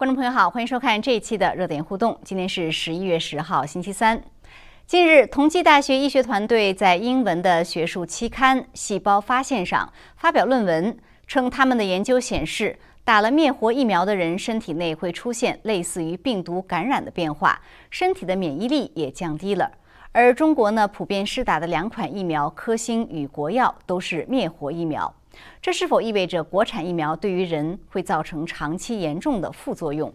观众朋友好，欢迎收看这一期的热点互动。今天是十一月十号，星期三。近日，同济大学医学团队在英文的学术期刊《细胞发现》上发表论文，称他们的研究显示，打了灭活疫苗的人身体内会出现类似于病毒感染的变化，身体的免疫力也降低了。而中国呢，普遍施打的两款疫苗科兴与国药都是灭活疫苗。这是否意味着国产疫苗对于人会造成长期严重的副作用？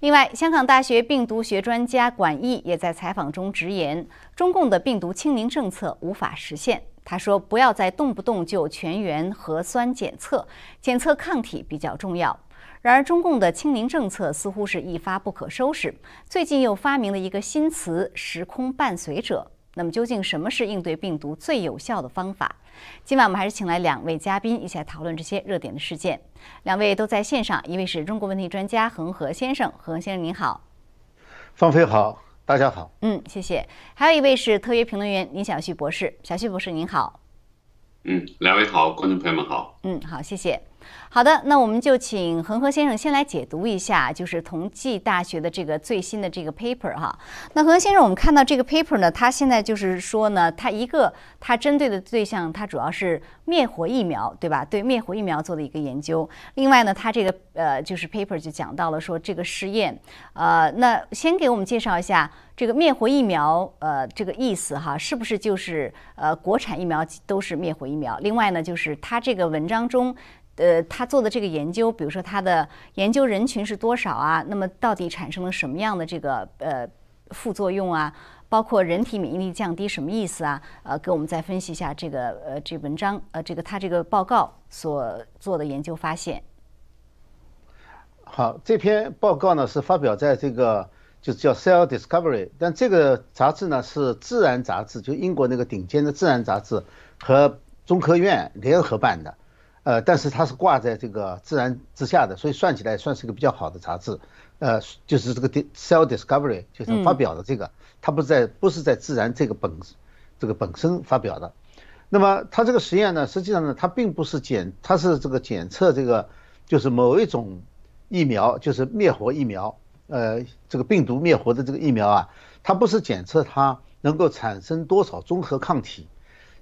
另外，香港大学病毒学专家管毅也在采访中直言，中共的病毒清零政策无法实现。他说：“不要再动不动就全员核酸检测，检测抗体比较重要。”然而，中共的清零政策似乎是一发不可收拾。最近又发明了一个新词“时空伴随者”。那么，究竟什么是应对病毒最有效的方法？今晚我们还是请来两位嘉宾一起来讨论这些热点的事件。两位都在线上，一位是中国问题专家恒河先生，恒河先生您好。方飞好，大家好。嗯，谢谢。还有一位是特约评论员林小旭博士，小旭博士您好。嗯，两位好，观众朋友们好。嗯，好，谢谢。好的，那我们就请恒河先生先来解读一下，就是同济大学的这个最新的这个 paper 哈。那恒河先生，我们看到这个 paper 呢，它现在就是说呢，它一个它针对的对象，它主要是灭活疫苗，对吧？对灭活疫苗做的一个研究。另外呢，它这个呃就是 paper 就讲到了说这个试验，呃，那先给我们介绍一下这个灭活疫苗，呃，这个意思哈，是不是就是呃国产疫苗都是灭活疫苗？另外呢，就是它这个文章中。呃，他做的这个研究，比如说他的研究人群是多少啊？那么到底产生了什么样的这个呃副作用啊？包括人体免疫力降低什么意思啊？呃，给我们再分析一下这个呃这文章呃这个他这个报告所做的研究发现。好，这篇报告呢是发表在这个就叫 Cell Discovery，但这个杂志呢是自然杂志，就英国那个顶尖的自然杂志和中科院联合办的。呃，但是它是挂在这个自然之下的，所以算起来算是一个比较好的杂志。呃，就是这个 Cell Discovery 就是发表的这个，它不是在不是在自然这个本这个本身发表的。那么它这个实验呢，实际上呢，它并不是检，它是这个检测这个就是某一种疫苗，就是灭活疫苗，呃，这个病毒灭活的这个疫苗啊，它不是检测它能够产生多少综合抗体。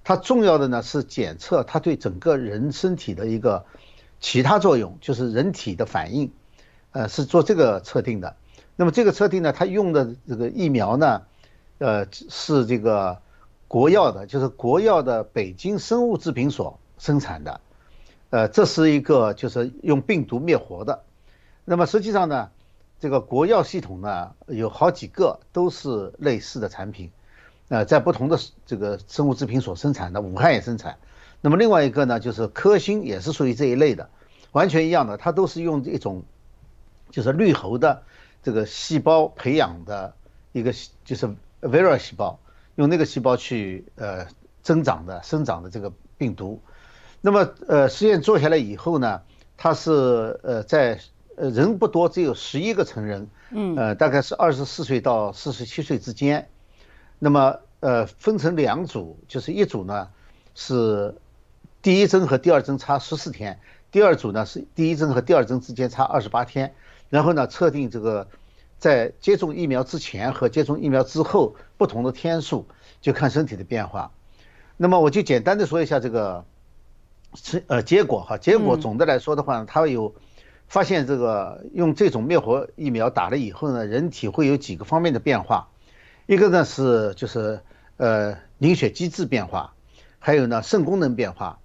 它重要的呢是检测它对整个人身体的一个其他作用，就是人体的反应，呃，是做这个测定的。那么这个测定呢，它用的这个疫苗呢，呃，是这个国药的，就是国药的北京生物制品所生产的，呃，这是一个就是用病毒灭活的。那么实际上呢，这个国药系统呢有好几个都是类似的产品。呃，在不同的这个生物制品所生产的，武汉也生产。那么另外一个呢，就是科兴也是属于这一类的，完全一样的，它都是用一种就是绿猴的这个细胞培养的一个就是 Vera 细胞，用那个细胞去呃增长的生长的这个病毒。那么呃实验做下来以后呢，它是呃在呃人不多，只有十一个成人，嗯，呃大概是二十四岁到四十七岁之间。那么，呃，分成两组，就是一组呢是第一针和第二针差十四天，第二组呢是第一针和第二针之间差二十八天，然后呢测定这个在接种疫苗之前和接种疫苗之后不同的天数，就看身体的变化。那么我就简单的说一下这个是呃结果哈，结果总的来说的话，它有发现这个用这种灭活疫苗打了以后呢，人体会有几个方面的变化。一个呢是就是呃凝血机制变化，还有呢肾功能变化，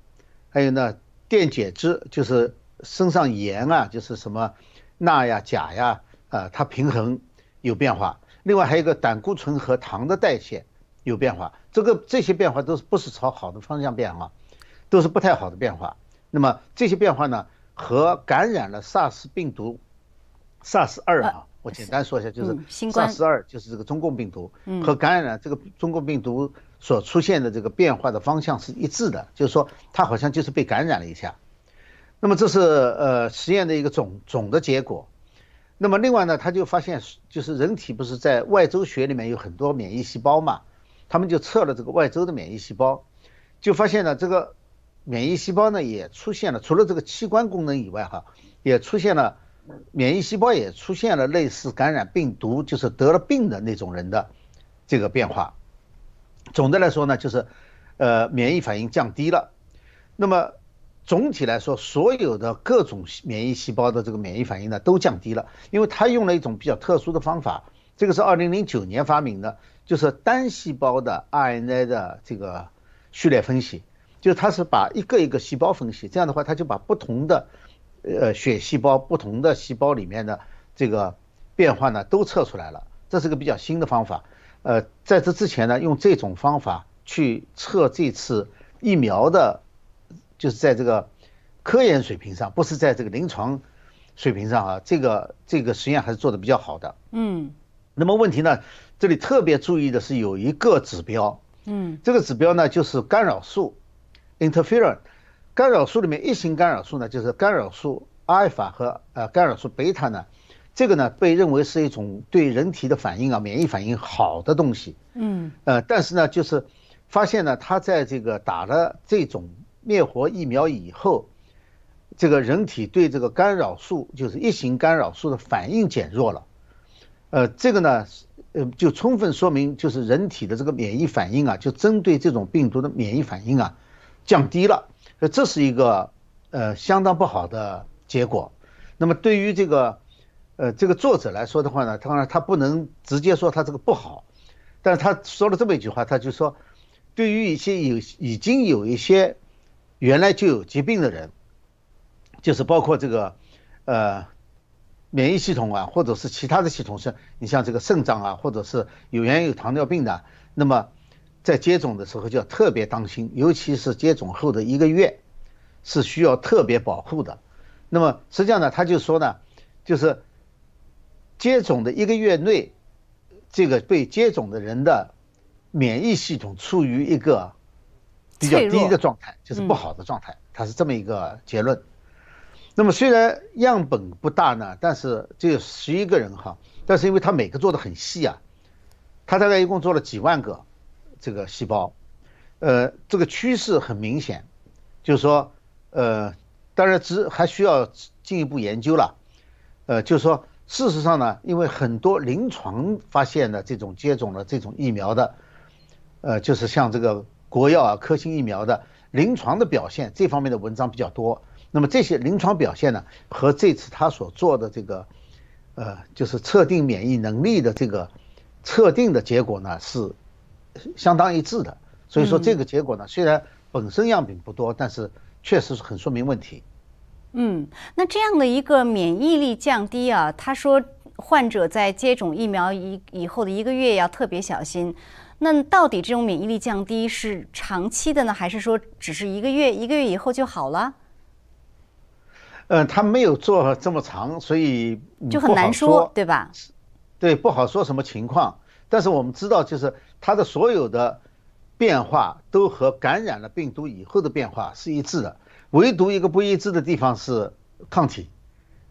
还有呢电解质就是身上盐啊就是什么钠呀钾呀啊它平衡有变化。另外还有一个胆固醇和糖的代谢有变化。这个这些变化都是不是朝好的方向变化，都是不太好的变化。那么这些变化呢和感染了 SARS 病毒 SARS 二啊。我简单说一下，就是 SARS 二就是这个中共病毒和感染这个中共病毒所出现的这个变化的方向是一致的，就是说它好像就是被感染了一下。那么这是呃实验的一个总总的结果。那么另外呢，他就发现就是人体不是在外周血里面有很多免疫细胞嘛，他们就测了这个外周的免疫细胞，就发现呢这个免疫细胞呢也出现了，除了这个器官功能以外哈，也出现了。免疫细胞也出现了类似感染病毒，就是得了病的那种人的这个变化。总的来说呢，就是呃免疫反应降低了。那么总体来说，所有的各种免疫细胞的这个免疫反应呢都降低了，因为他用了一种比较特殊的方法，这个是二零零九年发明的，就是单细胞的 RNA 的这个序列分析，就是他是把一个一个细胞分析，这样的话他就把不同的。呃，血细胞不同的细胞里面的这个变化呢，都测出来了。这是个比较新的方法。呃，在这之前呢，用这种方法去测这次疫苗的，就是在这个科研水平上，不是在这个临床水平上啊。这个这个实验还是做的比较好的。嗯。那么问题呢，这里特别注意的是有一个指标。嗯。这个指标呢，就是干扰素，interferon。干扰素里面一型干扰素呢，就是干扰素阿尔法和呃干扰素贝塔呢，这个呢被认为是一种对人体的反应啊免疫反应好的东西。嗯。呃，但是呢，就是发现呢，它在这个打了这种灭活疫苗以后，这个人体对这个干扰素就是一型干扰素的反应减弱了。呃，这个呢，呃，就充分说明就是人体的这个免疫反应啊，就针对这种病毒的免疫反应啊降低了。那这是一个呃相当不好的结果。那么对于这个呃这个作者来说的话呢，当然他不能直接说他这个不好，但是他说了这么一句话，他就说，对于一些有已经有一些原来就有疾病的人，就是包括这个呃免疫系统啊，或者是其他的系统是，你像这个肾脏啊，或者是有原有糖尿病的，那么。在接种的时候就要特别当心，尤其是接种后的一个月，是需要特别保护的。那么实际上呢，他就说呢，就是接种的一个月内，这个被接种的人的免疫系统处于一个比较低的状态，就是不好的状态，他是这么一个结论。那么虽然样本不大呢，但是只有十一个人哈，但是因为他每个做的很细啊，他大概一共做了几万个。这个细胞，呃，这个趋势很明显，就是说，呃，当然只还需要进一步研究了，呃，就是说，事实上呢，因为很多临床发现的这种接种了这种疫苗的，呃，就是像这个国药啊、科兴疫苗的临床的表现，这方面的文章比较多。那么这些临床表现呢，和这次他所做的这个，呃，就是测定免疫能力的这个测定的结果呢是。相当一致的，所以说这个结果呢，虽然本身样品不多，但是确实是很说明问题。嗯，那这样的一个免疫力降低啊，他说患者在接种疫苗以以后的一个月要特别小心。那到底这种免疫力降低是长期的呢，还是说只是一个月，一个月以后就好了？嗯，他没有做这么长，所以就很难说，对吧？对，不好说什么情况。但是我们知道，就是它的所有的变化都和感染了病毒以后的变化是一致的，唯独一个不一致的地方是抗体。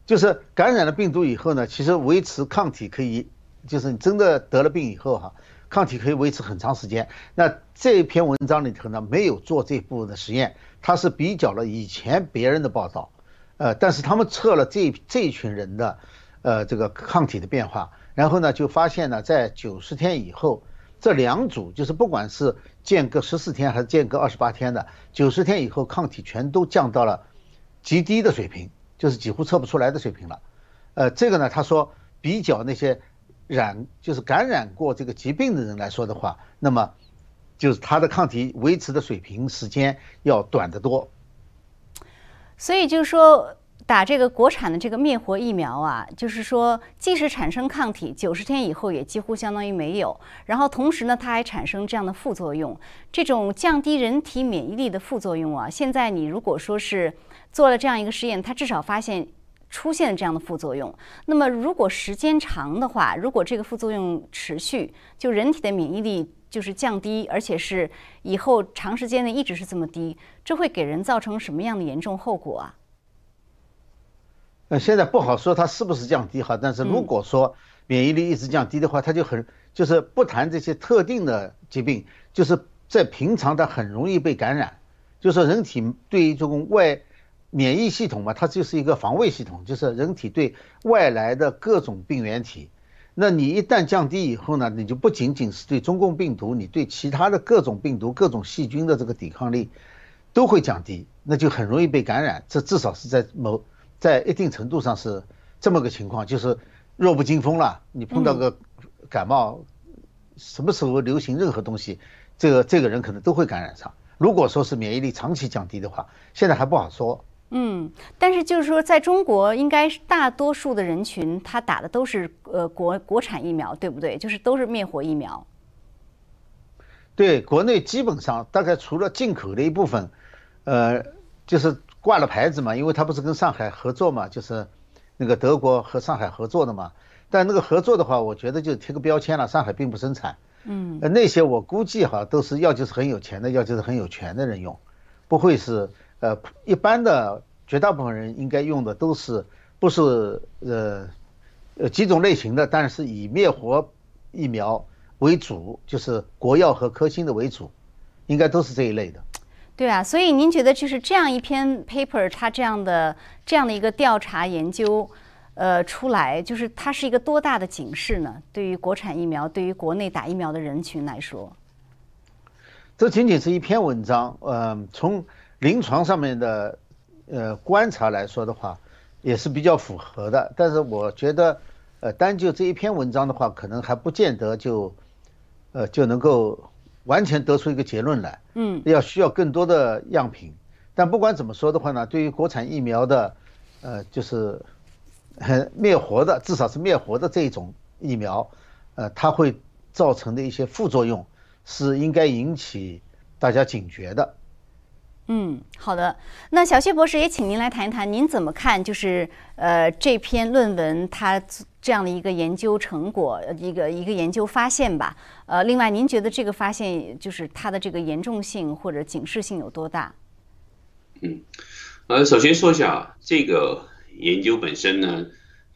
就是感染了病毒以后呢，其实维持抗体可以，就是你真的得了病以后哈，抗体可以维持很长时间。那这篇文章里头呢，没有做这部分的实验，它是比较了以前别人的报道，呃，但是他们测了这这一群人的，呃，这个抗体的变化。然后呢，就发现呢，在九十天以后，这两组就是不管是间隔十四天还是间隔二十八天的，九十天以后抗体全都降到了极低的水平，就是几乎测不出来的水平了。呃，这个呢，他说比较那些染就是感染过这个疾病的人来说的话，那么就是他的抗体维持的水平时间要短得多。所以就是说。打这个国产的这个灭活疫苗啊，就是说，即使产生抗体，九十天以后也几乎相当于没有。然后同时呢，它还产生这样的副作用，这种降低人体免疫力的副作用啊。现在你如果说是做了这样一个实验，它至少发现出现了这样的副作用。那么如果时间长的话，如果这个副作用持续，就人体的免疫力就是降低，而且是以后长时间内一直是这么低，这会给人造成什么样的严重后果啊？呃，现在不好说它是不是降低哈，但是如果说免疫力一直降低的话，它就很就是不谈这些特定的疾病，就是在平常它很容易被感染，就是说人体对于这种外免疫系统嘛，它就是一个防卫系统，就是人体对外来的各种病原体。那你一旦降低以后呢，你就不仅仅是对中共病毒，你对其他的各种病毒、各种细菌的这个抵抗力都会降低，那就很容易被感染。这至少是在某在一定程度上是这么个情况，就是弱不禁风了。你碰到个感冒，什么时候流行任何东西，这个这个人可能都会感染上。如果说是免疫力长期降低的话，现在还不好说。嗯，但是就是说，在中国，应该是大多数的人群，他打的都是呃国国产疫苗，对不对？就是都是灭活疫苗。对，国内基本上大概除了进口的一部分，呃，就是挂了牌子嘛，因为他不是跟上海合作嘛，就是那个德国和上海合作的嘛。但那个合作的话，我觉得就贴个标签了，上海并不生产。嗯，那些我估计哈，都是要就是很有钱的，要就是很有权的人用，不会是呃一般的绝大部分人应该用的都是不是呃呃几种类型的，但是以灭活疫苗为主，就是国药和科兴的为主，应该都是这一类的。对啊，所以您觉得就是这样一篇 paper，它这样的这样的一个调查研究。呃，出来就是它是一个多大的警示呢？对于国产疫苗，对于国内打疫苗的人群来说，这仅仅是一篇文章。呃，从临床上面的呃观察来说的话，也是比较符合的。但是我觉得，呃，单就这一篇文章的话，可能还不见得就呃就能够完全得出一个结论来。嗯，要需要更多的样品。但不管怎么说的话呢，对于国产疫苗的呃就是。灭活的，至少是灭活的这一种疫苗，呃，它会造成的一些副作用是应该引起大家警觉的。嗯，好的。那小谢博士也请您来谈一谈，您怎么看？就是呃这篇论文它这样的一个研究成果，一个一个研究发现吧。呃，另外您觉得这个发现就是它的这个严重性或者警示性有多大？嗯，呃，首先说一下这个。研究本身呢，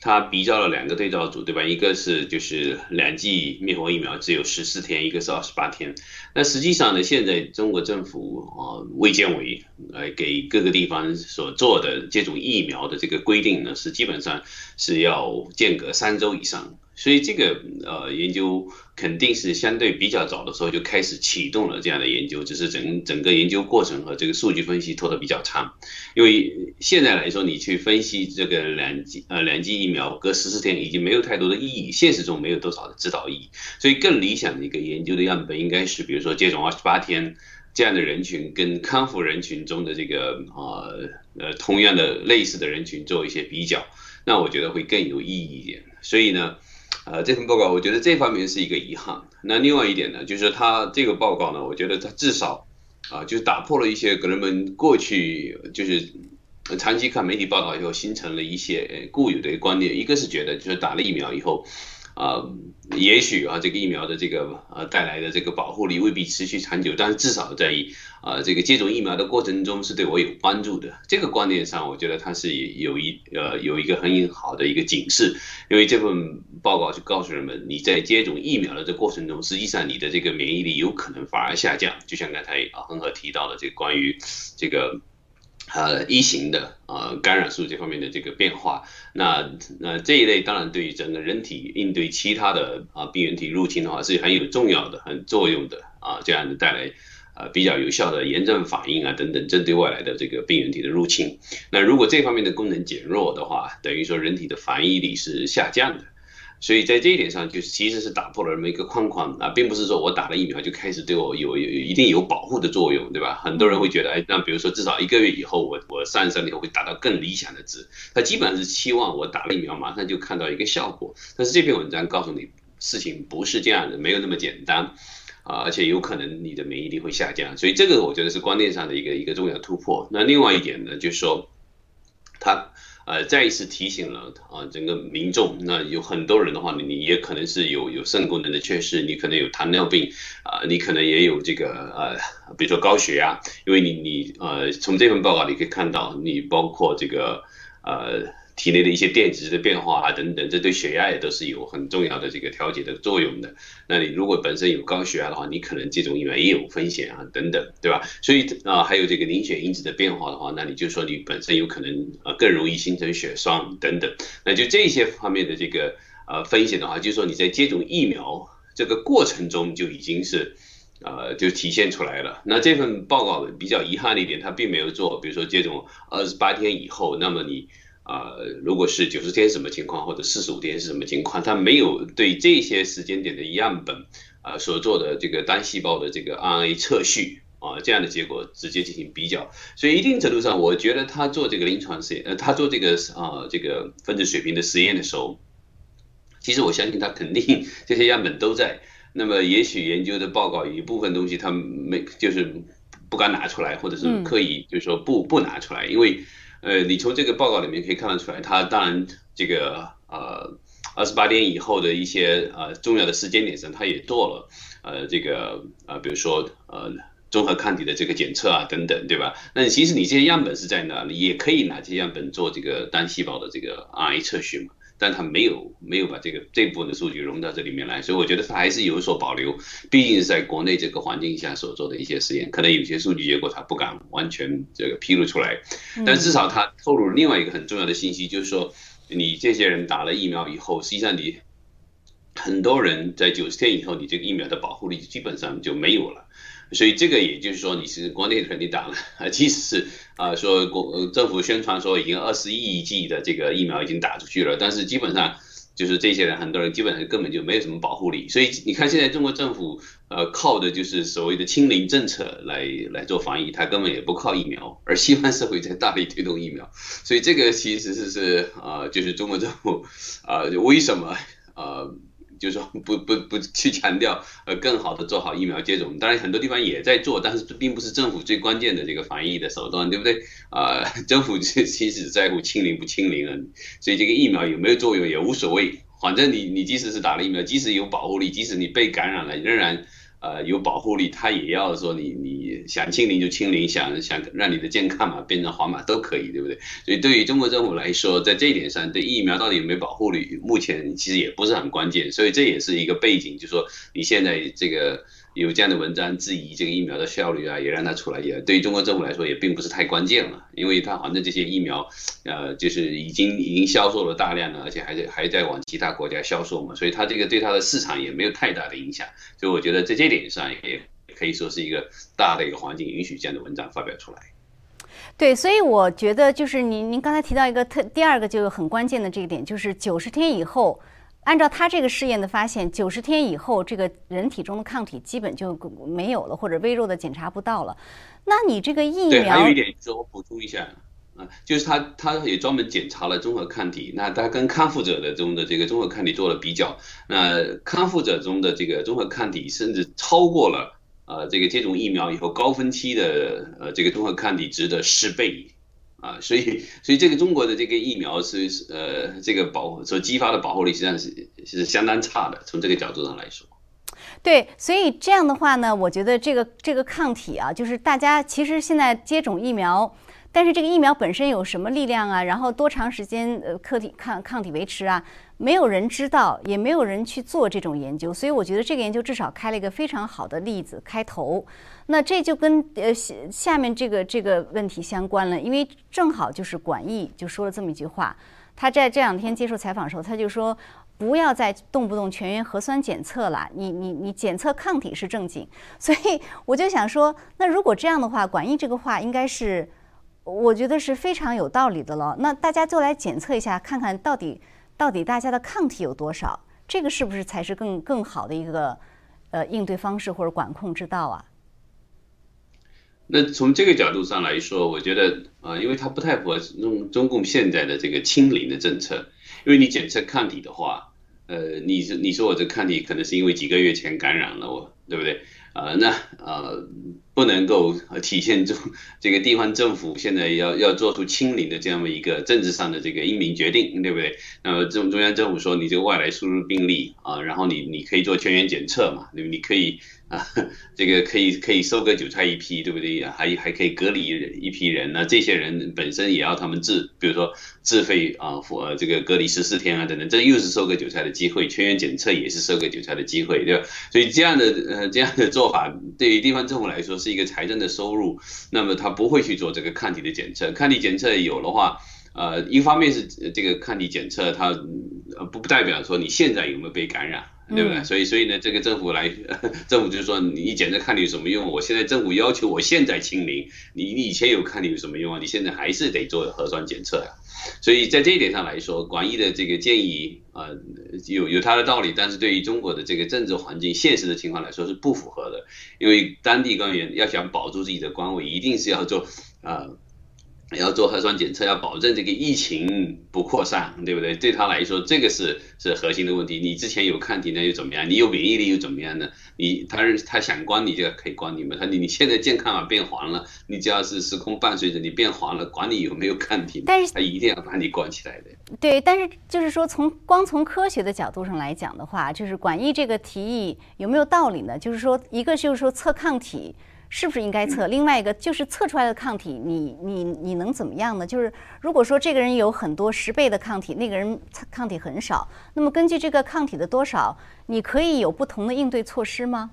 他比较了两个对照组，对吧？一个是就是两剂灭活疫苗只有十四天，一个是二十八天。那实际上呢，现在中国政府啊，卫健委呃给各个地方所做的接种疫苗的这个规定呢，是基本上是要间隔三周以上。所以这个呃研究肯定是相对比较早的时候就开始启动了这样的研究，只是整整个研究过程和这个数据分析拖得比较长。因为现在来说，你去分析这个两剂呃两剂疫苗隔十四天已经没有太多的意义，现实中没有多少的指导意义。所以更理想的一个研究的样本应该是，比如说接种二十八天这样的人群跟康复人群中的这个啊呃同样的类似的人群做一些比较，那我觉得会更有意义一点。所以呢。呃，这份报告我觉得这方面是一个遗憾。那另外一点呢，就是他这个报告呢，我觉得他至少啊，就是打破了一些人们过去就是长期看媒体报道以后形成了一些固有的观念。一个是觉得就是打了疫苗以后。啊，也许啊，这个疫苗的这个呃带来的这个保护力未必持续长久，但是至少在啊这个接种疫苗的过程中是对我有帮助的。这个观念上，我觉得它是有一呃有一个很好的一个警示，因为这份报告就告诉人们，你在接种疫苗的这过程中，实际上你的这个免疫力有可能反而下降，就像刚才啊恒河提到的这个关于这个。呃，一型的呃感染素这方面的这个变化，那那这一类当然对于整个人体应对其他的啊病原体入侵的话是很有重要的、很作用的啊，这样的带来呃比较有效的炎症反应啊等等，针对外来的这个病原体的入侵。那如果这方面的功能减弱的话，等于说人体的防御力是下降的。所以在这一点上，就是其实是打破了这么一个框框啊，并不是说我打了疫苗就开始对我有有一定有保护的作用，对吧？很多人会觉得，哎，那比如说至少一个月以后，我我上升以后会达到更理想的值。他基本上是期望我打了疫苗马上就看到一个效果。但是这篇文章告诉你，事情不是这样的，没有那么简单啊，而且有可能你的免疫力会下降。所以这个我觉得是观念上的一个一个重要突破。那另外一点呢，就是说他。呃，再一次提醒了啊，整个民众，那有很多人的话，你你也可能是有有肾功能的缺失，你可能有糖尿病，啊，你可能也有这个呃，比如说高血压，因为你你呃，从这份报告你可以看到，你包括这个呃。体内的一些电值的变化啊等等，这对血压也都是有很重要的这个调节的作用的。那你如果本身有高血压的话，你可能接种疫苗也有风险啊等等，对吧？所以啊，还有这个凝血因子的变化的话，那你就说你本身有可能呃更容易形成血栓等等。那就这些方面的这个呃风险的话，就是说你在接种疫苗这个过程中就已经是。呃，就体现出来了。那这份报告比较遗憾的一点，它并没有做，比如说接种二十八天以后，那么你啊，如果是九十天什么情况，或者四十五天是什么情况，它没有对这些时间点的样本啊所做的这个单细胞的这个 RNA 测序啊这样的结果直接进行比较。所以一定程度上，我觉得他做这个临床实验，呃，他做这个啊这个分子水平的实验的时候，其实我相信他肯定这些样本都在。那么也许研究的报告有一部分东西他没就是不敢拿出来，或者是刻意就是说不不拿出来，因为呃你从这个报告里面可以看得出来，他当然这个呃二十八天以后的一些呃重要的时间点上，他也做了呃这个呃比如说呃综合抗体的这个检测啊等等，对吧？那其实你这些样本是在哪里？也可以拿这些样本做这个单细胞的这个 RNA 测序嘛。但他没有没有把这个这部分的数据融到这里面来，所以我觉得他还是有所保留。毕竟是在国内这个环境下所做的一些实验，可能有些数据结果他不敢完全这个披露出来。但至少他透露了另外一个很重要的信息，就是说你这些人打了疫苗以后，实际上你很多人在九十天以后，你这个疫苗的保护力基本上就没有了。所以这个也就是说，你是国内肯定打了 啊，即使是啊说国政府宣传说已经二十亿剂的这个疫苗已经打出去了，但是基本上就是这些人很多人基本上根本就没有什么保护力。所以你看现在中国政府呃靠的就是所谓的清零政策来来做防疫，它根本也不靠疫苗，而西方社会在大力推动疫苗。所以这个其实是是啊，就是中国政府啊为什么啊？就是说 不不不去强调呃更好的做好疫苗接种，当然很多地方也在做，但是并不是政府最关键的这个防疫的手段，对不对？啊，政府其实只在乎清零不清零了，所以这个疫苗有没有作用也无所谓，反正你你即使是打了疫苗，即使有保护力，即使你被感染了，仍然。呃，有保护力，他也要说你你想清零就清零，想想让你的健康码变成黄码都可以，对不对？所以对于中国政府来说，在这一点上，对疫苗到底有没有保护力，目前其实也不是很关键，所以这也是一个背景，就是说你现在这个。有这样的文章质疑这个疫苗的效率啊，也让它出来，也对于中国政府来说也并不是太关键了，因为它反正这些疫苗，呃，就是已经已经销售了大量的，而且还在还在往其他国家销售嘛，所以它这个对它的市场也没有太大的影响，所以我觉得在这点上也可以说是一个大的一个环境允许这样的文章发表出来。对，所以我觉得就是您您刚才提到一个特第二个就很关键的这一点，就是九十天以后。按照他这个试验的发现，九十天以后，这个人体中的抗体基本就没有了，或者微弱的检查不到了。那你这个疫苗？对，还有一点就是我补充一下啊，就是他他也专门检查了综合抗体，那他跟康复者的中的这个综合抗体做了比较，那康复者中的这个综合抗体甚至超过了呃这个接种疫苗以后高峰期的呃这个综合抗体值的十倍。啊，所以，所以这个中国的这个疫苗是呃，这个保所激发的保护力实际上是是相当差的，从这个角度上来说。对，所以这样的话呢，我觉得这个这个抗体啊，就是大家其实现在接种疫苗。但是这个疫苗本身有什么力量啊？然后多长时间呃抗体抗抗体维持啊？没有人知道，也没有人去做这种研究。所以我觉得这个研究至少开了一个非常好的例子开头。那这就跟呃下面这个这个问题相关了，因为正好就是管义就说了这么一句话。他在这两天接受采访的时候，他就说不要再动不动全员核酸检测了，你你你检测抗体是正经。所以我就想说，那如果这样的话，管义这个话应该是。我觉得是非常有道理的了。那大家就来检测一下，看看到底到底大家的抗体有多少，这个是不是才是更更好的一个呃应对方式或者管控之道啊？那从这个角度上来说，我觉得啊，因为它不太符合中中共现在的这个清零的政策，因为你检测抗体的话，呃，你你说我这抗体可能是因为几个月前感染了我，对不对？啊，那呃。不能够体现出这个地方政府现在要要做出清零的这样的一个政治上的这个英明决定，对不对？那么中中央政府说你这个外来输入病例啊，然后你你可以做全员检测嘛，对不？你可以。啊，这个可以可以收割韭菜一批，对不对？还还可以隔离一批人那这些人本身也要他们自，比如说自费啊，呃，这个隔离十四天啊等等，这又是收割韭菜的机会。全员检测也是收割韭菜的机会，对吧？所以这样的呃这样的做法，对于地方政府来说是一个财政的收入。那么他不会去做这个抗体的检测，抗体检测有的话，呃，一方面是这个抗体检测，它不不代表说你现在有没有被感染。对不对？所以，所以呢，这个政府来，政府就是说，你检测看你有什么用？我现在政府要求我现在清零，你你以前有看你有什么用啊？你现在还是得做核酸检测呀。所以在这一点上来说，广义的这个建议啊，有有它的道理，但是对于中国的这个政治环境、现实的情况来说是不符合的。因为当地官员要想保住自己的官位，一定是要做啊。要做核酸检测，要保证这个疫情不扩散，对不对？对他来说，这个是是核心的问题。你之前有抗体，那又怎么样？你有免疫力又怎么样呢？你他他想关你就可以关你嘛。他你你现在健康码变黄了，你只要是时空伴随着你变黄了，管你有没有抗体，但是他一定要把你关起来的。对，但是就是说，从光从科学的角度上来讲的话，就是管疫这个提议有没有道理呢？就是说，一个就是说测抗体。是不是应该测？另外一个就是测出来的抗体，你你你能怎么样呢？就是如果说这个人有很多十倍的抗体，那个人抗体很少，那么根据这个抗体的多少，你可以有不同的应对措施吗？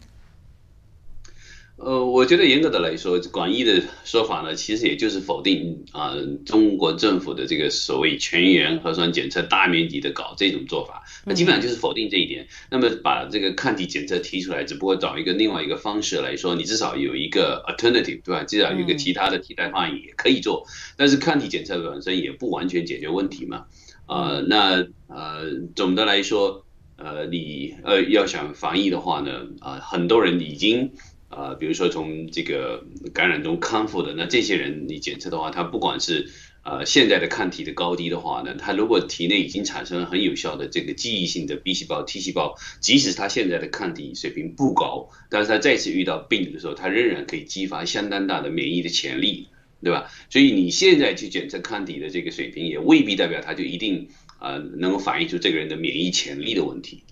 呃，我觉得严格的来说，广义的说法呢，其实也就是否定啊中国政府的这个所谓全员核酸检测大面积的搞这种做法，那基本上就是否定这一点。那么把这个抗体检测提出来，只不过找一个另外一个方式来说，你至少有一个 alternative，对吧？至少有一个其他的替代方案也可以做。但是抗体检测本身也不完全解决问题嘛。呃，那呃，总的来说，呃，你呃要想防疫的话呢，啊，很多人已经。啊，比如说从这个感染中康复的，那这些人你检测的话，他不管是呃现在的抗体的高低的话呢，他如果体内已经产生了很有效的这个记忆性的 B 细胞、T 细胞，即使他现在的抗体水平不高，但是他再次遇到病毒的时候，他仍然可以激发相当大的免疫的潜力，对吧？所以你现在去检测抗体的这个水平，也未必代表他就一定啊能够反映出这个人的免疫潜力的问题。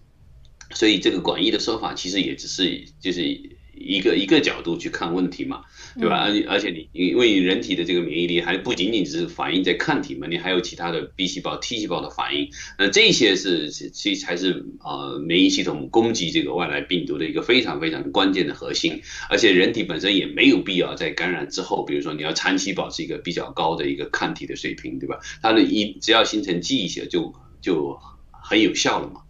所以这个广义的说法，其实也只是就是。一个一个角度去看问题嘛，对吧？而而且你因为人体的这个免疫力还不仅仅只是反映在抗体嘛，你还有其他的 B 细胞、T 细胞的反应，那这些是其实才是呃免疫系统攻击这个外来病毒的一个非常非常关键的核心。而且人体本身也没有必要在感染之后，比如说你要长期保持一个比较高的一个抗体的水平，对吧？它的一只要形成记忆血就就很有效了嘛。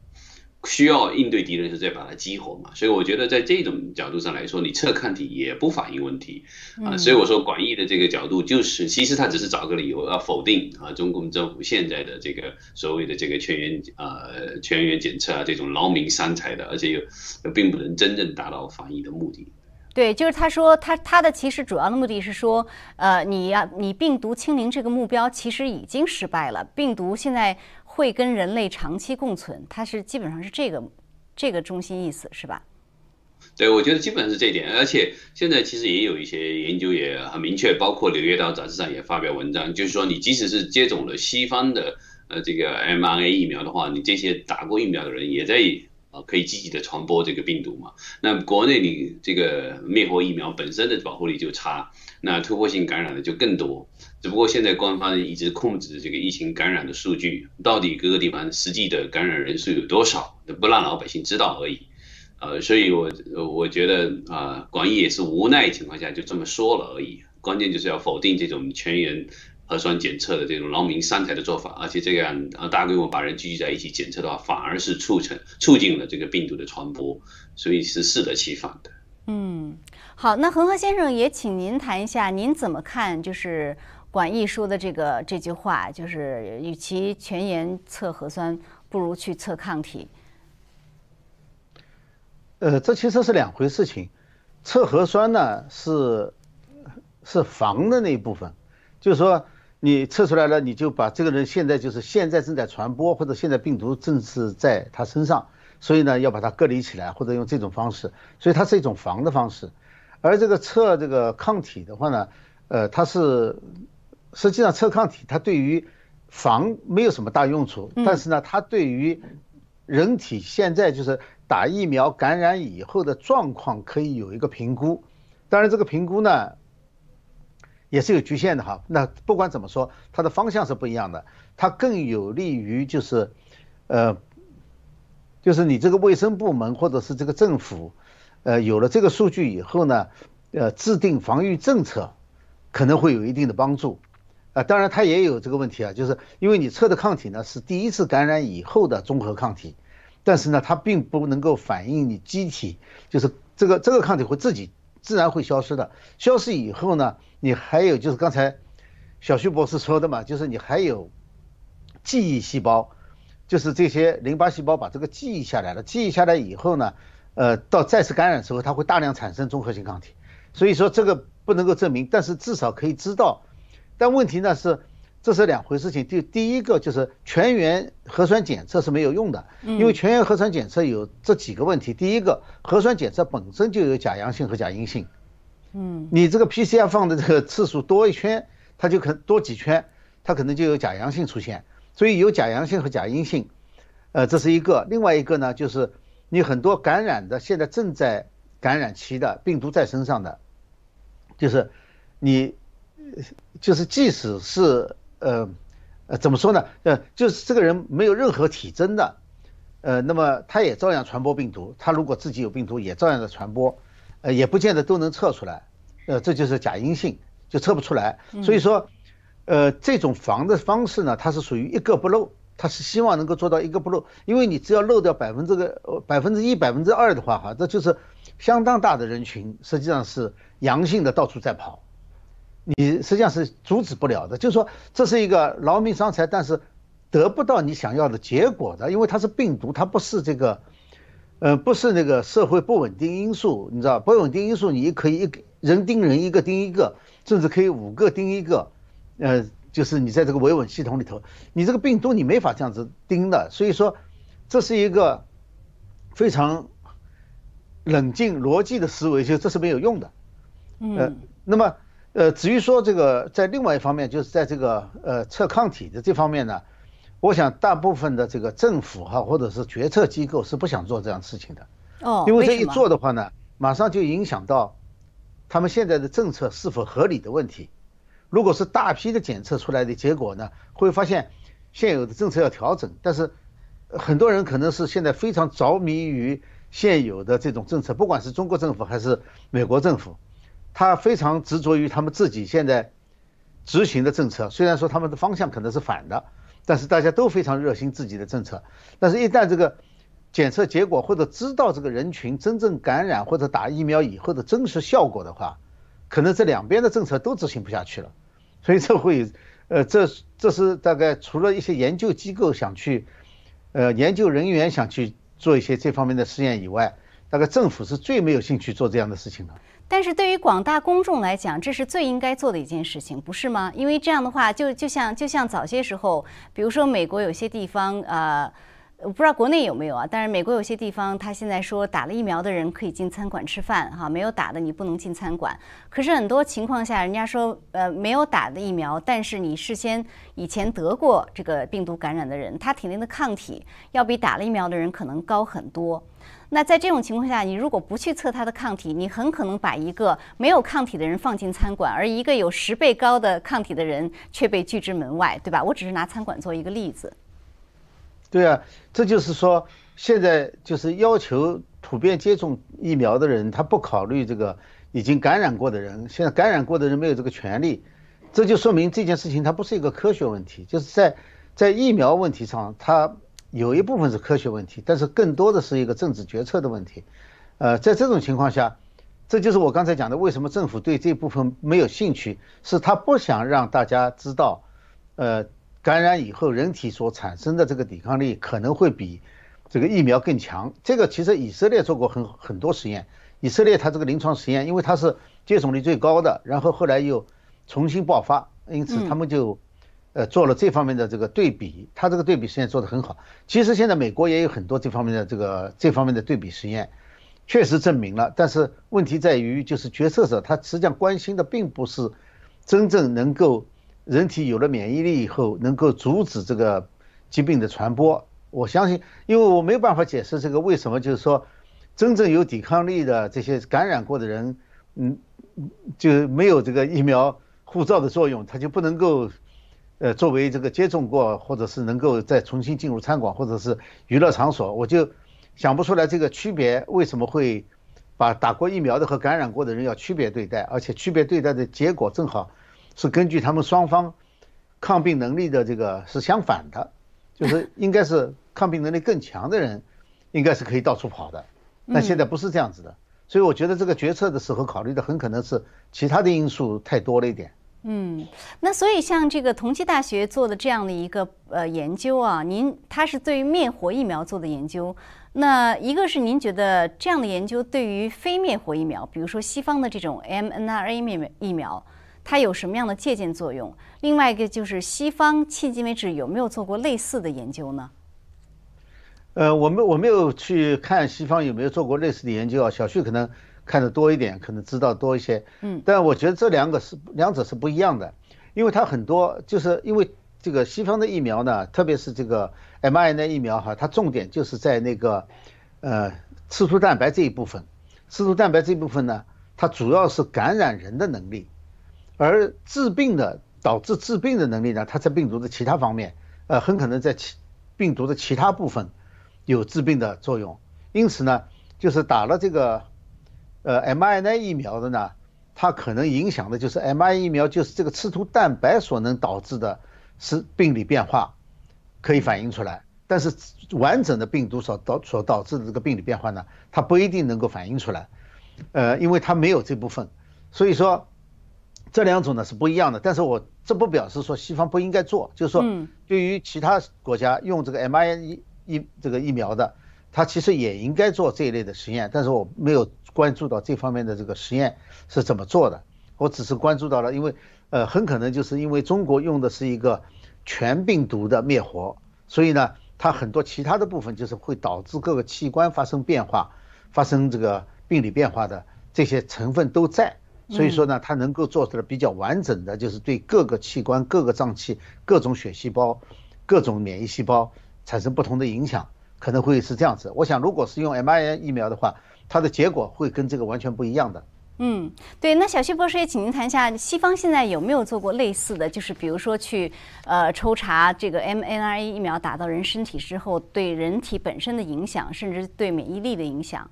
需要应对敌人时再把它激活嘛，所以我觉得在这种角度上来说，你测抗体也不反映问题啊。所以我说广义的这个角度就是，其实他只是找个理由要否定啊中共政府现在的这个所谓的这个全员呃全员检测啊这种劳民伤财的，而且又并不能真正达到防疫的目的。对，就是他说他他的其实主要的目的是说，呃，你呀你病毒清零这个目标其实已经失败了，病毒现在。会跟人类长期共存，它是基本上是这个这个中心意思，是吧？对，我觉得基本上是这一点。而且现在其实也有一些研究也很明确，包括《柳叶刀》杂志上也发表文章，就是说你即使是接种了西方的呃这个 mRNA 疫苗的话，你这些打过疫苗的人也在可以积极的传播这个病毒嘛。那国内你这个灭活疫苗本身的保护力就差，那突破性感染的就更多。只不过现在官方一直控制这个疫情感染的数据，到底各个地方实际的感染人数有多少，不让老百姓知道而已。呃，所以我我觉得啊，广义也是无奈情况下就这么说了而已。关键就是要否定这种全员核酸检测的这种劳民伤财的做法，而且这样啊大规模把人聚集在一起检测的话，反而是促成促进了这个病毒的传播，所以是适得其反的。嗯，好，那恒河先生也请您谈一下，您怎么看就是。管义说的这个这句话，就是与其全员测核酸，不如去测抗体。呃，这其实是两回事情。测核酸呢是是防的那一部分，就是说你测出来了，你就把这个人现在就是现在正在传播，或者现在病毒正是在他身上，所以呢要把它隔离起来，或者用这种方式，所以它是一种防的方式。而这个测这个抗体的话呢，呃，它是实际上测抗体，它对于防没有什么大用处，但是呢，它对于人体现在就是打疫苗感染以后的状况可以有一个评估。当然，这个评估呢也是有局限的哈。那不管怎么说，它的方向是不一样的，它更有利于就是，呃，就是你这个卫生部门或者是这个政府。呃，有了这个数据以后呢，呃，制定防御政策可能会有一定的帮助，啊，当然它也有这个问题啊，就是因为你测的抗体呢是第一次感染以后的综合抗体，但是呢，它并不能够反映你机体，就是这个这个抗体会自己自然会消失的，消失以后呢，你还有就是刚才小徐博士说的嘛，就是你还有记忆细胞，就是这些淋巴细胞把这个记忆下来了，记忆下来以后呢。呃，到再次感染时候，它会大量产生综合性抗体，所以说这个不能够证明，但是至少可以知道。但问题呢是，这是两回事情。第第一个就是全员核酸检测是没有用的，因为全员核酸检测有这几个问题。第一个，核酸检测本身就有假阳性和假阴性，嗯，你这个 PCR 放的这个次数多一圈，它就可多几圈，它可能就有假阳性出现。所以有假阳性和假阴性，呃，这是一个。另外一个呢就是。你很多感染的，现在正在感染期的病毒在身上的，就是你，就是即使是呃呃怎么说呢？呃，就是这个人没有任何体征的，呃，那么他也照样传播病毒。他如果自己有病毒，也照样的传播，呃，也不见得都能测出来。呃，这就是假阴性，就测不出来。所以说，呃，这种防的方式呢，它是属于一个不漏。他是希望能够做到一个不漏，因为你只要漏掉百分之个百分之一、百分之二的话，哈，这就是相当大的人群，实际上是阳性的到处在跑，你实际上是阻止不了的。就是说，这是一个劳民伤财，但是得不到你想要的结果的，因为它是病毒，它不是这个，呃，不是那个社会不稳定因素，你知道，不稳定因素你可以一个人盯人，一个盯一个，甚至可以五个盯一个，呃。就是你在这个维稳系统里头，你这个病毒你没法这样子盯的，所以说这是一个非常冷静逻辑的思维，就这是没有用的。嗯，那么呃，至于说这个在另外一方面，就是在这个呃测抗体的这方面呢，我想大部分的这个政府哈或者是决策机构是不想做这样事情的。哦，因为这一做的话呢，马上就影响到他们现在的政策是否合理的问题。如果是大批的检测出来的结果呢，会发现现有的政策要调整，但是很多人可能是现在非常着迷于现有的这种政策，不管是中国政府还是美国政府，他非常执着于他们自己现在执行的政策。虽然说他们的方向可能是反的，但是大家都非常热心自己的政策。但是，一旦这个检测结果或者知道这个人群真正感染或者打疫苗以后的真实效果的话，可能这两边的政策都执行不下去了，所以这会，呃，这这是大概除了一些研究机构想去，呃，研究人员想去做一些这方面的试验以外，大概政府是最没有兴趣做这样的事情的。但是对于广大公众来讲，这是最应该做的一件事情，不是吗？因为这样的话，就就像就像早些时候，比如说美国有些地方，呃。我不知道国内有没有啊，但是美国有些地方，他现在说打了疫苗的人可以进餐馆吃饭，哈，没有打的你不能进餐馆。可是很多情况下，人家说，呃，没有打的疫苗，但是你事先以前得过这个病毒感染的人，他体内的抗体要比打了疫苗的人可能高很多。那在这种情况下，你如果不去测他的抗体，你很可能把一个没有抗体的人放进餐馆，而一个有十倍高的抗体的人却被拒之门外，对吧？我只是拿餐馆做一个例子。对啊，这就是说，现在就是要求普遍接种疫苗的人，他不考虑这个已经感染过的人。现在感染过的人没有这个权利，这就说明这件事情它不是一个科学问题。就是在在疫苗问题上，它有一部分是科学问题，但是更多的是一个政治决策的问题。呃，在这种情况下，这就是我刚才讲的，为什么政府对这部分没有兴趣，是他不想让大家知道，呃。感染以后，人体所产生的这个抵抗力可能会比这个疫苗更强。这个其实以色列做过很很多实验，以色列它这个临床实验，因为它是接种率最高的，然后后来又重新爆发，因此他们就呃做了这方面的这个对比，它这个对比实验做得很好。其实现在美国也有很多这方面的这个这方面的对比实验，确实证明了，但是问题在于，就是决策者他实际上关心的并不是真正能够人体有了免疫力以后能够阻止这个疾病的传播。我相信，因为我没有办法解释这个为什么，就是说真正有抵抗力的这些感染过的人，嗯，就没有这个疫苗护照的作用，他就不能够呃作为这个接种过或者是能够再重新进入餐馆或者是娱乐场所，我就。想不出来这个区别为什么会把打过疫苗的和感染过的人要区别对待，而且区别对待的结果正好是根据他们双方抗病能力的这个是相反的，就是应该是抗病能力更强的人应该是可以到处跑的，但现在不是这样子的，所以我觉得这个决策的时候考虑的很可能是其他的因素太多了一点。嗯，那所以像这个同济大学做的这样的一个呃研究啊，您它是对于灭活疫苗做的研究。那一个是您觉得这样的研究对于非灭活疫苗，比如说西方的这种 mRNA 疫苗，它有什么样的借鉴作用？另外一个就是西方迄今为止有没有做过类似的研究呢？呃，我们我没有去看西方有没有做过类似的研究啊。小旭可能看的多一点，可能知道多一些。嗯，但我觉得这两个是两者是不一样的，因为它很多就是因为。这个西方的疫苗呢，特别是这个 mRNA 疫苗哈，它重点就是在那个呃刺突蛋白这一部分。刺突蛋白这一部分呢，它主要是感染人的能力，而致病的导致致病的能力呢，它在病毒的其他方面，呃，很可能在其病毒的其他部分有致病的作用。因此呢，就是打了这个呃 mRNA 疫苗的呢，它可能影响的就是 mRNA 疫苗就是这个刺突蛋白所能导致的。是病理变化可以反映出来，但是完整的病毒所导所导致的这个病理变化呢，它不一定能够反映出来，呃，因为它没有这部分，所以说这两种呢是不一样的。但是我这不表示说西方不应该做，就是说对于其他国家用这个 mRNA 疫这个疫苗的，它其实也应该做这一类的实验，但是我没有关注到这方面的这个实验是怎么做的，我只是关注到了，因为。呃，很可能就是因为中国用的是一个全病毒的灭活，所以呢，它很多其他的部分就是会导致各个器官发生变化、发生这个病理变化的这些成分都在，所以说呢，它能够做出来比较完整的，就是对各个器官、各个脏器、各种血细胞、各种免疫细胞产生不同的影响，可能会是这样子。我想，如果是用 mRNA 疫苗的话，它的结果会跟这个完全不一样的。嗯，对，那小旭博士也请您谈一下，西方现在有没有做过类似的，就是比如说去呃抽查这个 mRNA 疫苗打到人身体之后对人体本身的影响，甚至对免疫力的影响。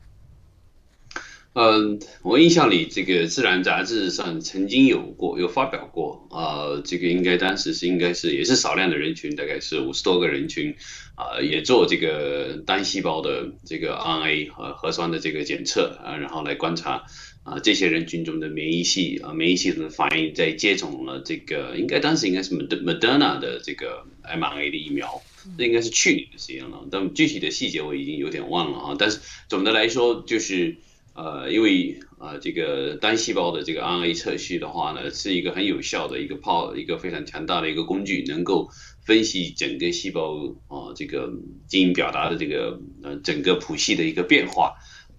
嗯，我印象里这个《自然》杂志上曾经有过，有发表过啊，这个应该当时是应该是也是少量的人群，大概是五十多个人群啊，也做这个单细胞的这个 RNA 和核酸的这个检测啊，然后来观察。啊，这些人群中的免疫系啊，免疫系统的反应，在接种了这个，应该当时应该是 Moderna 的这个 mRNA 的疫苗，这应该是去年的事情了。但具体的细节我已经有点忘了啊。但是总的来说，就是呃，因为呃，这个单细胞的这个 RNA 测序的话呢，是一个很有效的一个泡，一个非常强大的一个工具，能够分析整个细胞啊，这个基因表达的这个呃整个谱系的一个变化。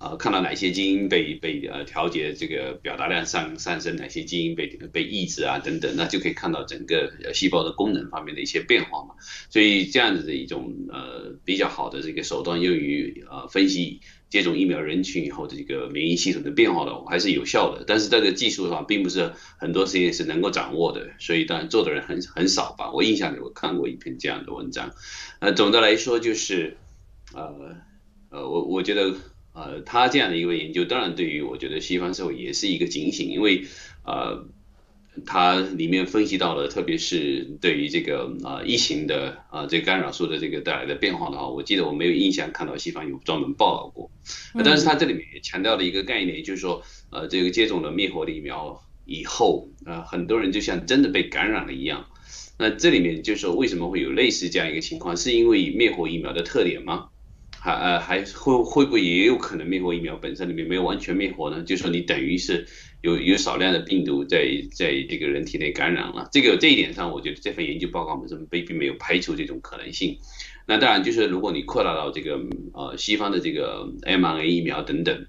呃，看到哪些基因被被呃调节，这个表达量上上升，哪些基因被被抑制啊等等，那就可以看到整个细胞的功能方面的一些变化嘛。所以这样子的一种呃比较好的这个手段，用于呃分析接种疫苗人群以后的这个免疫系统的变化的话，还是有效的。但是这个技术上并不是很多实验室能够掌握的，所以当然做的人很很少吧。我印象里我看过一篇这样的文章。呃，总的来说就是呃呃，我我觉得。呃，他这样的一个研究，当然对于我觉得西方社会也是一个警醒，因为呃，它里面分析到了，特别是对于这个啊疫情的啊这个干扰素的这个带来的变化的话，我记得我没有印象看到西方有专门报道过。但是他这里面也强调了一个概念，就是说呃这个接种了灭活的疫苗以后，呃很多人就像真的被感染了一样。那这里面就是说为什么会有类似这样一个情况，是因为灭活疫苗的特点吗？还呃还会会不会也有可能灭活疫苗本身里面没有完全灭活呢？就说你等于是有有少量的病毒在在这个人体内感染了。这个这一点上，我觉得这份研究报告本身并并没有排除这种可能性。那当然就是如果你扩大到这个呃西方的这个 mRNA 疫苗等等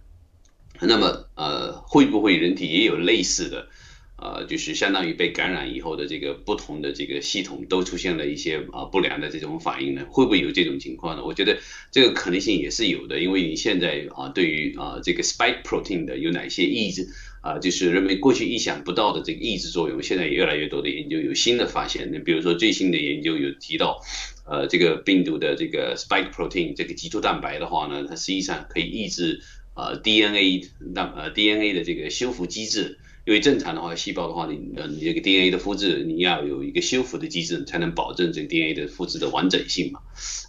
那么呃，会不会人体也有类似的？呃，就是相当于被感染以后的这个不同的这个系统都出现了一些啊不良的这种反应呢？会不会有这种情况呢？我觉得这个可能性也是有的，因为你现在啊对于啊这个 spike protein 的有哪些抑制啊，就是人们过去意想不到的这个抑制作用，现在也越来越多的研究有新的发现。那比如说最新的研究有提到，呃，这个病毒的这个 spike protein 这个基础蛋白的话呢，它实际上可以抑制呃 DNA 蛋呃 DNA 的这个修复机制。因为正常的话，细胞的话，你呃，你这个 DNA 的复制，你要有一个修复的机制，才能保证这 DNA 的复制的完整性嘛。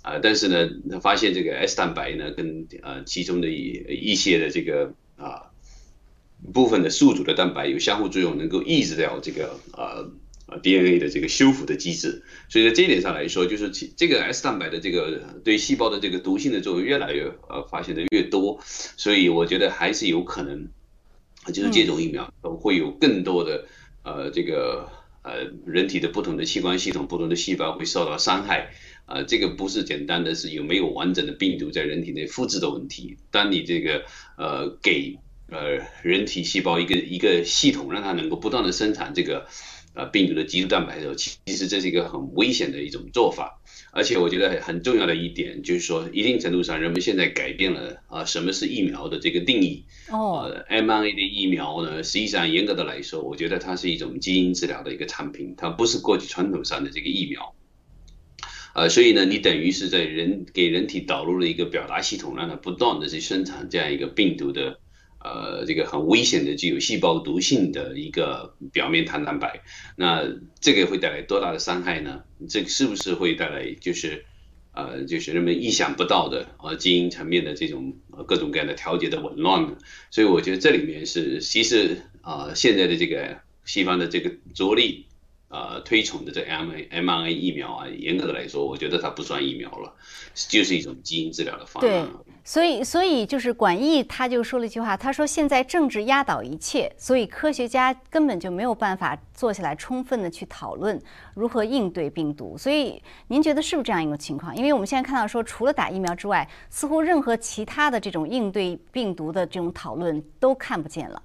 啊，但是呢，发现这个 S 蛋白呢，跟呃其中的一一些的这个啊部分的宿主的蛋白有相互作用，能够抑制掉这个呃呃 DNA 的这个修复的机制。所以在这一点上来说，就是这个 S 蛋白的这个对细胞的这个毒性的作用越来越呃发现的越多，所以我觉得还是有可能。就是接种疫苗都会有更多的呃这个呃人体的不同的器官系统、不同的细胞会受到伤害，呃这个不是简单的是有没有完整的病毒在人体内复制的问题。当你这个呃给呃人体细胞一个一个系统，让它能够不断的生产这个呃病毒的基础蛋白的时候，其实这是一个很危险的一种做法。而且我觉得很重要的一点就是说，一定程度上，人们现在改变了啊，什么是疫苗的这个定义。哦，mRNA 的疫苗呢，实际上严格的来说，我觉得它是一种基因治疗的一个产品，它不是过去传统上的这个疫苗。呃，所以呢，你等于是在人给人体导入了一个表达系统，让它不断的去生产这样一个病毒的。呃，这个很危险的具有细胞毒性的一个表面糖蛋白，那这个会带来多大的伤害呢？这是不是会带来就是呃，就是人们意想不到的呃基因层面的这种各种各样的调节的紊乱呢？所以我觉得这里面是其实啊，现在的这个西方的这个着力呃推崇的这 m a mRNA 疫苗啊，严格的来说，我觉得它不算疫苗了，就是一种基因治疗的方案。所以，所以就是管义他就说了一句话，他说现在政治压倒一切，所以科学家根本就没有办法坐下来充分的去讨论如何应对病毒。所以您觉得是不是这样一个情况？因为我们现在看到说，除了打疫苗之外，似乎任何其他的这种应对病毒的这种讨论都看不见了。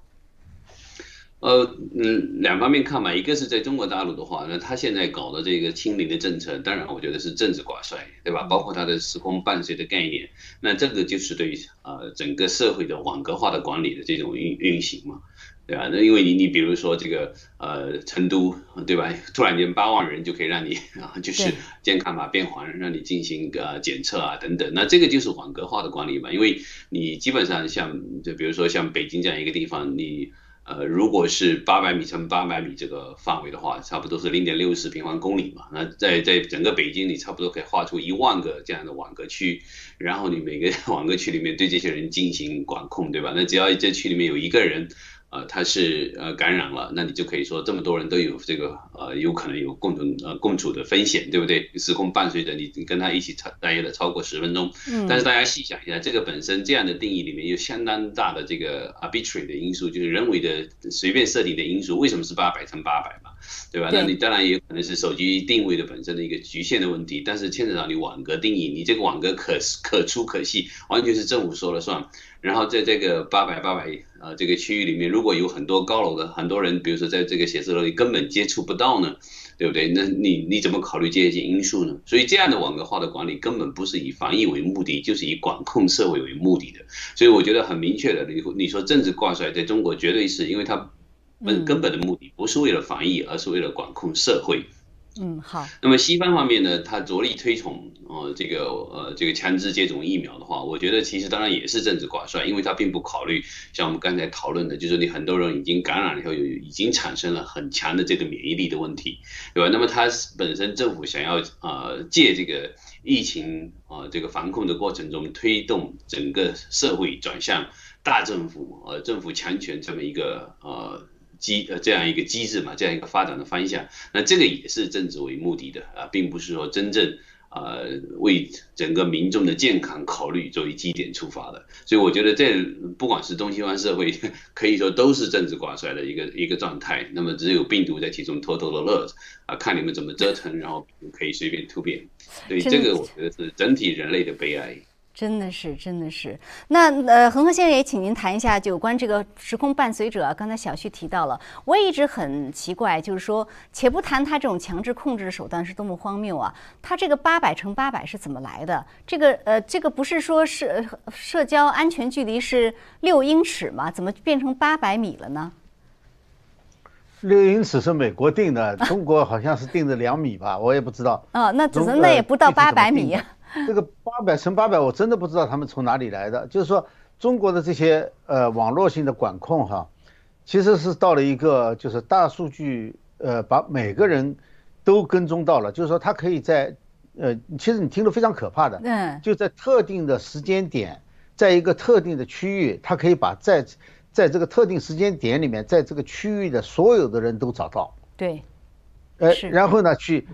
呃嗯，两方面看吧，一个是在中国大陆的话，那他现在搞的这个清零的政策，当然我觉得是政治挂帅，对吧？包括它的时空伴随的概念，那这个就是对呃整个社会的网格化的管理的这种运运行嘛，对吧？那因为你你比如说这个呃成都，对吧？突然间八万人就可以让你啊，就是健康码变黄，让你进行个检测啊等等，那这个就是网格化的管理嘛，因为你基本上像就比如说像北京这样一个地方，你。呃，如果是八百米乘八百米这个范围的话，差不多是零点六四平方公里嘛。那在在整个北京，你差不多可以画出一万个这样的网格区，然后你每个 网格区里面对这些人进行管控，对吧？那只要这区里面有一个人。呃，他是呃感染了，那你就可以说这么多人都有这个呃有可能有共同呃共处的风险，对不对？时空伴随着你，你跟他一起超待了超过十分钟。嗯。但是大家细想一下，这个本身这样的定义里面有相当大的这个 arbitrary 的因素，就是人为的随便设定的因素。为什么是八百乘八百嘛？对吧？那你当然也有可能是手机定位的本身的一个局限的问题，但是牵扯到你网格定义，你这个网格可可粗可细，完全是政府说了算。然后在这个八百八百呃这个区域里面，如果有很多高楼的很多人，比如说在这个写字楼里根本接触不到呢，对不对？那你你怎么考虑这些因素呢？所以这样的网格化的管理根本不是以防疫为目的，就是以管控社会为目的的。所以我觉得很明确的，你你说政治挂帅，在中国绝对是因为它本根本的目的不是为了防疫，而是为了管控社会。嗯，好。那么西方方面呢，他着力推崇呃这个呃这个强制接种疫苗的话，我觉得其实当然也是政治挂帅，因为他并不考虑像我们刚才讨论的，就是你很多人已经感染了以后，有已经产生了很强的这个免疫力的问题，对吧？那么他本身政府想要呃借这个疫情啊这个防控的过程中，推动整个社会转向大政府呃政府强权这么一个呃。机呃这样一个机制嘛，这样一个发展的方向，那这个也是政治为目的的啊，并不是说真正呃为整个民众的健康考虑作为基点出发的，所以我觉得这不管是东西方社会，可以说都是政治挂帅的一个一个状态。那么只有病毒在其中偷偷的乐着啊，看你们怎么折腾，然后可以随便突变。所以这个我觉得是整体人类的悲哀。真的是，真的是。那呃，恒河先生也请您谈一下，就有关这个时空伴随者。刚才小旭提到了，我也一直很奇怪，就是说，且不谈他这种强制控制的手段是多么荒谬啊，他这个八百乘八百是怎么来的？这个呃，这个不是说是社交安全距离是六英尺吗？怎么变成八百米了呢？六英尺是美国定的，中国好像是定的两米吧，我也不知道。哦，那只能那也不到八百米。这个八百乘八百，我真的不知道他们从哪里来的。就是说，中国的这些呃网络性的管控哈，其实是到了一个就是大数据呃把每个人都跟踪到了。就是说，他可以在呃，其实你听着非常可怕的，嗯，就在特定的时间点，在一个特定的区域，他可以把在在这个特定时间点里面，在这个区域的所有的人都找到。对，呃，然后呢，去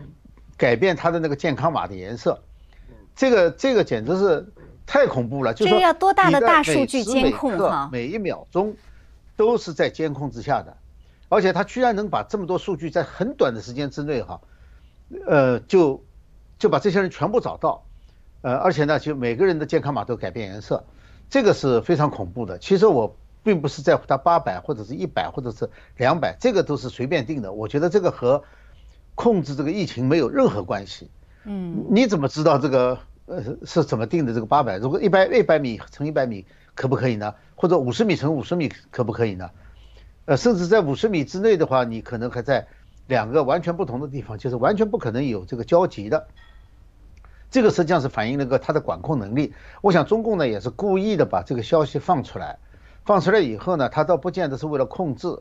改变他的那个健康码的颜色。这个这个简直是太恐怖了，就是说，要多大的大数据监控哈？每一秒钟都是在监控之下的，而且他居然能把这么多数据在很短的时间之内哈，呃，就就把这些人全部找到，呃，而且呢，就每个人的健康码都改变颜色，这个是非常恐怖的。其实我并不是在乎他八百或者是一百或者是两百，这个都是随便定的。我觉得这个和控制这个疫情没有任何关系。嗯，你怎么知道这个呃是怎么定的这个八百？如果一百一百米乘一百米可不可以呢？或者五十米乘五十米可不可以呢？呃，甚至在五十米之内的话，你可能还在两个完全不同的地方，就是完全不可能有这个交集的。这个实际上是反映了一个它的管控能力。我想中共呢也是故意的把这个消息放出来，放出来以后呢，它倒不见得是为了控制，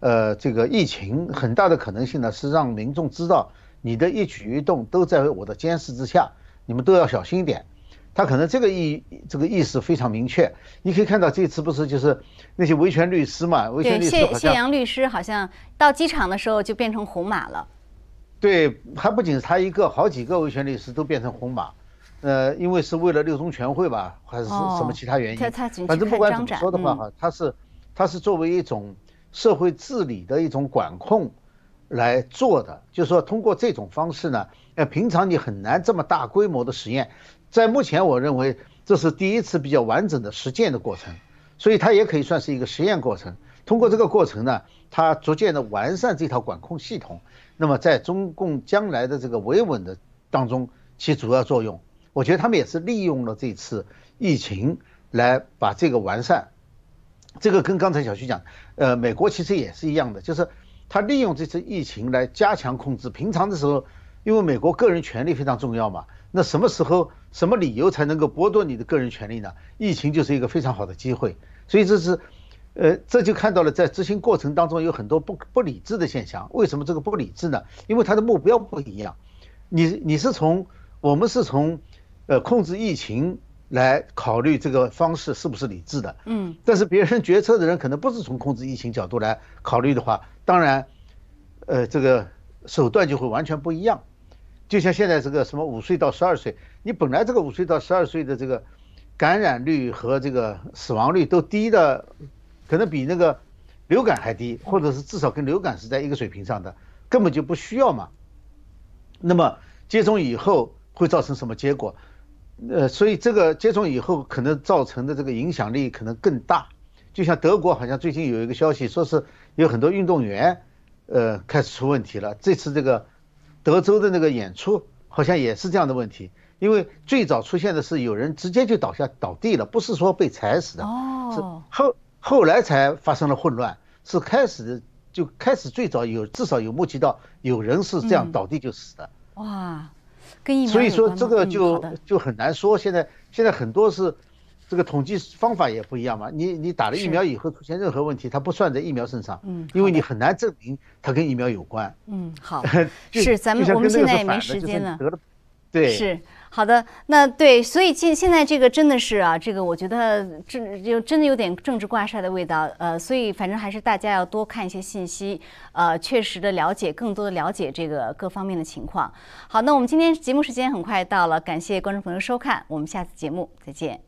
呃，这个疫情很大的可能性呢是让民众知道。你的一举一动都在我的监视之下，你们都要小心一点。他可能这个意这个意思非常明确。你可以看到这次不是就是那些维权律师嘛？维权律师谢谢阳律师好像到机场的时候就变成红马了。对，还不仅是他一个，好几个维权律师都变成红马。呃，因为是为了六中全会吧，还是什么其他原因？反正不管怎么说的话哈，他是他是作为一种社会治理的一种管控。来做的，就是说通过这种方式呢，呃，平常你很难这么大规模的实验，在目前我认为这是第一次比较完整的实践的过程，所以它也可以算是一个实验过程。通过这个过程呢，它逐渐的完善这套管控系统，那么在中共将来的这个维稳的当中起主要作用。我觉得他们也是利用了这次疫情来把这个完善。这个跟刚才小徐讲，呃，美国其实也是一样的，就是。他利用这次疫情来加强控制。平常的时候，因为美国个人权利非常重要嘛，那什么时候、什么理由才能够剥夺你的个人权利呢？疫情就是一个非常好的机会。所以这是，呃，这就看到了在执行过程当中有很多不不理智的现象。为什么这个不理智呢？因为它的目标不一样。你你是从我们是从，呃，控制疫情来考虑这个方式是不是理智的？嗯。但是别人决策的人可能不是从控制疫情角度来考虑的话。当然，呃，这个手段就会完全不一样。就像现在这个什么五岁到十二岁，你本来这个五岁到十二岁的这个感染率和这个死亡率都低的，可能比那个流感还低，或者是至少跟流感是在一个水平上的，根本就不需要嘛。那么接种以后会造成什么结果？呃，所以这个接种以后可能造成的这个影响力可能更大。就像德国好像最近有一个消息，说是有很多运动员，呃，开始出问题了。这次这个德州的那个演出好像也是这样的问题，因为最早出现的是有人直接就倒下倒地了，不是说被踩死的，是后后来才发生了混乱，是开始就开始最早有至少有目击到有人是这样倒地就死的。哇，跟疫苗所以说这个就就很难说，现在现在很多是。这个统计方法也不一样嘛，你你打了疫苗以后出现任何问题，它不算在疫苗身上，嗯，因为你很难证明它跟疫苗有关。嗯，好，是咱们我们现在也没时间了，对，是好的，那对，所以现现在这个真的是啊，这个我觉得这就真的有点政治挂帅的味道，呃，所以反正还是大家要多看一些信息，呃，确实的了解，更多的了解这个各方面的情况。好，那我们今天节目时间很快到了，感谢观众朋友收看，我们下次节目再见。